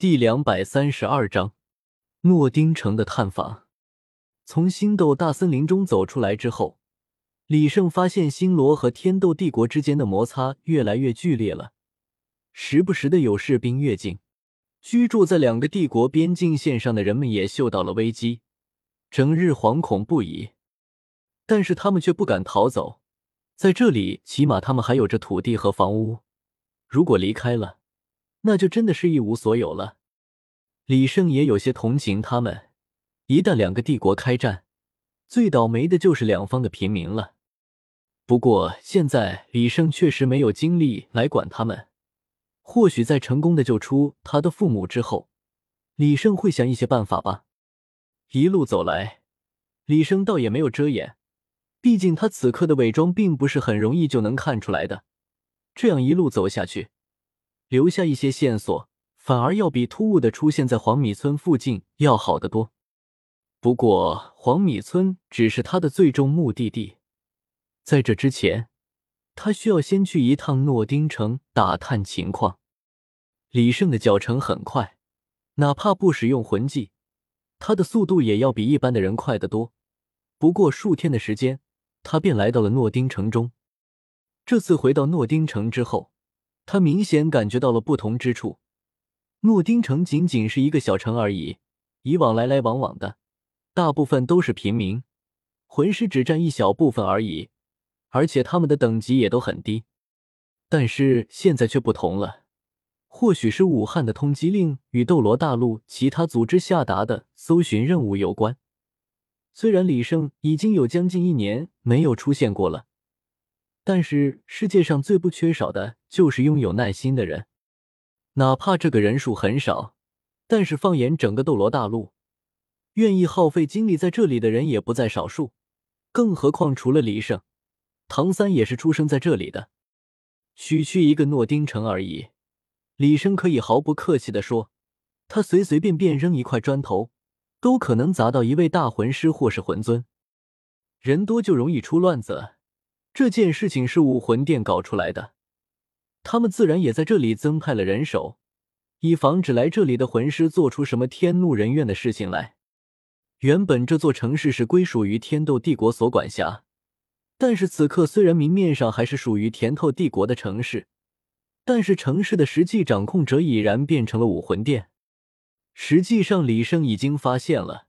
第两百三十二章，诺丁城的探访。从星斗大森林中走出来之后，李胜发现星罗和天斗帝国之间的摩擦越来越剧烈了，时不时的有士兵越境。居住在两个帝国边境线上的人们也嗅到了危机，整日惶恐不已。但是他们却不敢逃走，在这里起码他们还有着土地和房屋。如果离开了，那就真的是一无所有了。李胜也有些同情他们，一旦两个帝国开战，最倒霉的就是两方的平民了。不过现在李胜确实没有精力来管他们，或许在成功的救出他的父母之后，李胜会想一些办法吧。一路走来，李胜倒也没有遮掩，毕竟他此刻的伪装并不是很容易就能看出来的。这样一路走下去。留下一些线索，反而要比突兀的出现在黄米村附近要好得多。不过，黄米村只是他的最终目的地，在这之前，他需要先去一趟诺丁城打探情况。李胜的脚程很快，哪怕不使用魂技，他的速度也要比一般的人快得多。不过数天的时间，他便来到了诺丁城中。这次回到诺丁城之后。他明显感觉到了不同之处。诺丁城仅仅是一个小城而已，以往来来往往的大部分都是平民，魂师只占一小部分而已，而且他们的等级也都很低。但是现在却不同了，或许是武汉的通缉令与斗罗大陆其他组织下达的搜寻任务有关。虽然李胜已经有将近一年没有出现过了。但是世界上最不缺少的就是拥有耐心的人，哪怕这个人数很少，但是放眼整个斗罗大陆，愿意耗费精力在这里的人也不在少数。更何况除了李胜，唐三也是出生在这里的。区区一个诺丁城而已，李生可以毫不客气的说，他随随便便扔一块砖头，都可能砸到一位大魂师或是魂尊。人多就容易出乱子。这件事情是武魂殿搞出来的，他们自然也在这里增派了人手，以防止来这里的魂师做出什么天怒人怨的事情来。原本这座城市是归属于天斗帝国所管辖，但是此刻虽然明面上还是属于甜透帝国的城市，但是城市的实际掌控者已然变成了武魂殿。实际上，李胜已经发现了，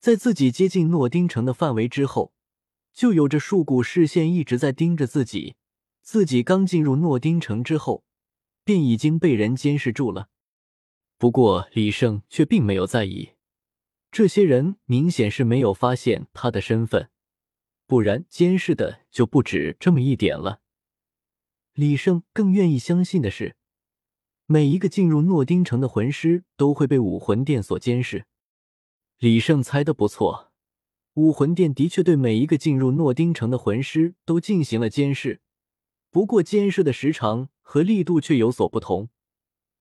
在自己接近诺丁城的范围之后。就有着数股视线一直在盯着自己。自己刚进入诺丁城之后，便已经被人监视住了。不过李胜却并没有在意，这些人明显是没有发现他的身份，不然监视的就不止这么一点了。李胜更愿意相信的是，每一个进入诺丁城的魂师都会被武魂殿所监视。李胜猜的不错。武魂殿的确对每一个进入诺丁城的魂师都进行了监视，不过监视的时长和力度却有所不同。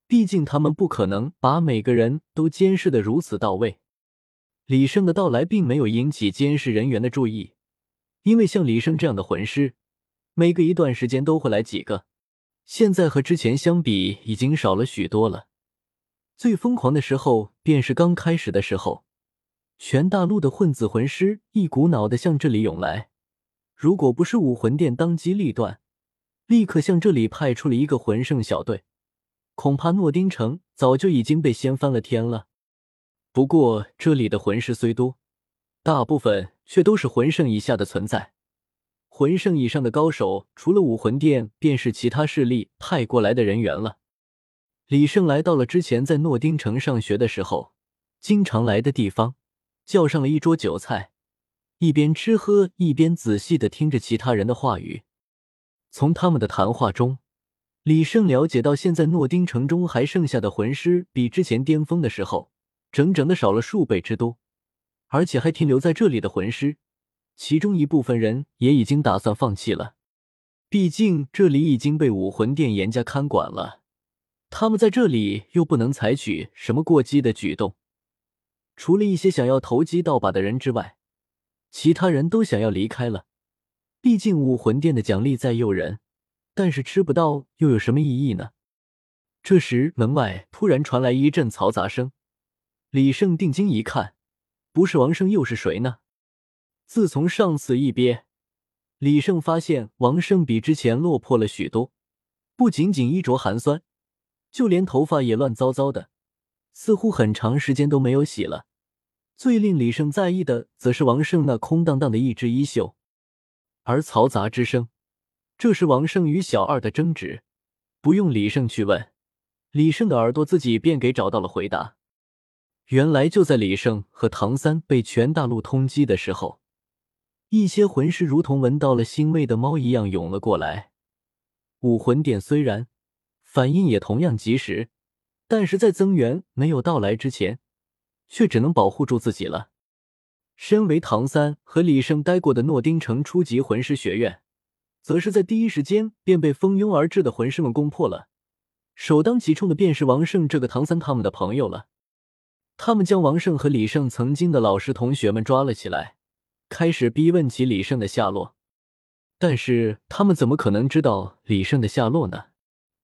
毕竟他们不可能把每个人都监视的如此到位。李胜的到来并没有引起监视人员的注意，因为像李胜这样的魂师，每隔一段时间都会来几个。现在和之前相比，已经少了许多了。最疯狂的时候，便是刚开始的时候。全大陆的混子魂师一股脑的向这里涌来，如果不是武魂殿当机立断，立刻向这里派出了一个魂圣小队，恐怕诺丁城早就已经被掀翻了天了。不过这里的魂师虽多，大部分却都是魂圣以下的存在，魂圣以上的高手，除了武魂殿，便是其他势力派过来的人员了。李胜来到了之前在诺丁城上学的时候经常来的地方。叫上了一桌酒菜，一边吃喝一边仔细的听着其他人的话语。从他们的谈话中，李胜了解到，现在诺丁城中还剩下的魂师比之前巅峰的时候整整的少了数倍之多，而且还停留在这里的魂师，其中一部分人也已经打算放弃了。毕竟这里已经被武魂殿严加看管了，他们在这里又不能采取什么过激的举动。除了一些想要投机倒把的人之外，其他人都想要离开了。毕竟武魂殿的奖励再诱人，但是吃不到又有什么意义呢？这时，门外突然传来一阵嘈杂声。李胜定睛一看，不是王胜又是谁呢？自从上次一别，李胜发现王胜比之前落魄了许多，不仅仅衣着寒酸，就连头发也乱糟糟的，似乎很长时间都没有洗了。最令李胜在意的，则是王胜那空荡荡的一只衣袖。而嘈杂之声，这是王胜与小二的争执。不用李胜去问，李胜的耳朵自己便给找到了回答。原来就在李胜和唐三被全大陆通缉的时候，一些魂师如同闻到了腥味的猫一样涌了过来。武魂殿虽然反应也同样及时，但是在增援没有到来之前，却只能保护住自己了。身为唐三和李胜待过的诺丁城初级魂师学院，则是在第一时间便被蜂拥而至的魂师们攻破了。首当其冲的便是王胜这个唐三他们的朋友了。他们将王胜和李胜曾经的老师同学们抓了起来，开始逼问起李胜的下落。但是他们怎么可能知道李胜的下落呢？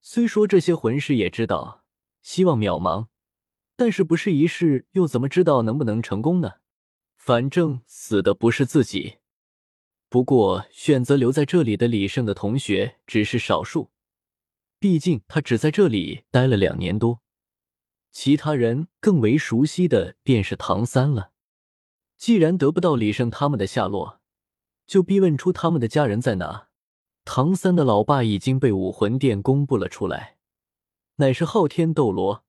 虽说这些魂师也知道希望渺茫，但是不试一试又怎么知道能不能成功呢？反正死的不是自己。不过选择留在这里的李胜的同学只是少数，毕竟他只在这里待了两年多。其他人更为熟悉的便是唐三了。既然得不到李胜他们的下落，就逼问出他们的家人在哪。唐三的老爸已经被武魂殿公布了出来，乃是昊天斗罗，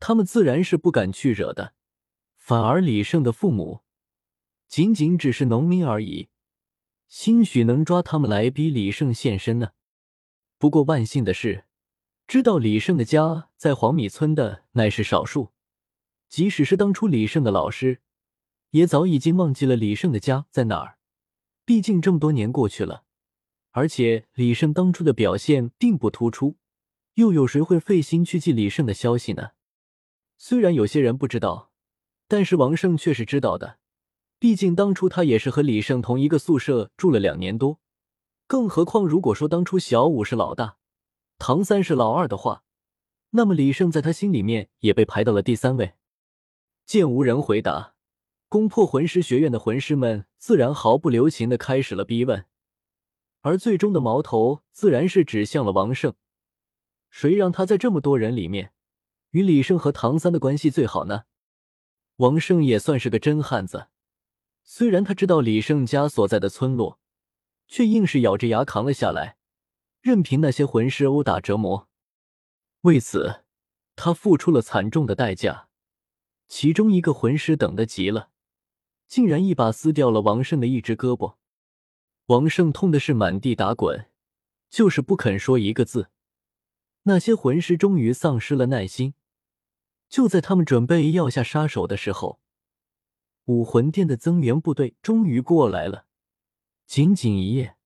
他们自然是不敢去惹的。反而李胜的父母，仅仅只是农民而已，兴许能抓他们来逼李胜现身呢。不过万幸的是。知道李胜的家在黄米村的乃是少数，即使是当初李胜的老师，也早已经忘记了李胜的家在哪儿。毕竟这么多年过去了，而且李胜当初的表现并不突出，又有谁会费心去记李胜的消息呢？虽然有些人不知道，但是王胜却是知道的。毕竟当初他也是和李胜同一个宿舍住了两年多，更何况如果说当初小五是老大。唐三是老二的话，那么李胜在他心里面也被排到了第三位。见无人回答，攻破魂师学院的魂师们自然毫不留情的开始了逼问，而最终的矛头自然是指向了王胜。谁让他在这么多人里面与李胜和唐三的关系最好呢？王胜也算是个真汉子，虽然他知道李胜家所在的村落，却硬是咬着牙扛了下来。任凭那些魂师殴打折磨，为此他付出了惨重的代价。其中一个魂师等得急了，竟然一把撕掉了王胜的一只胳膊。王胜痛的是满地打滚，就是不肯说一个字。那些魂师终于丧失了耐心。就在他们准备要下杀手的时候，武魂殿的增援部队终于过来了。仅仅一夜。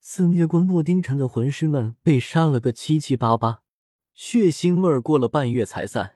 肆虐过诺丁城的魂师们被杀了个七七八八，血腥味儿过了半月才散。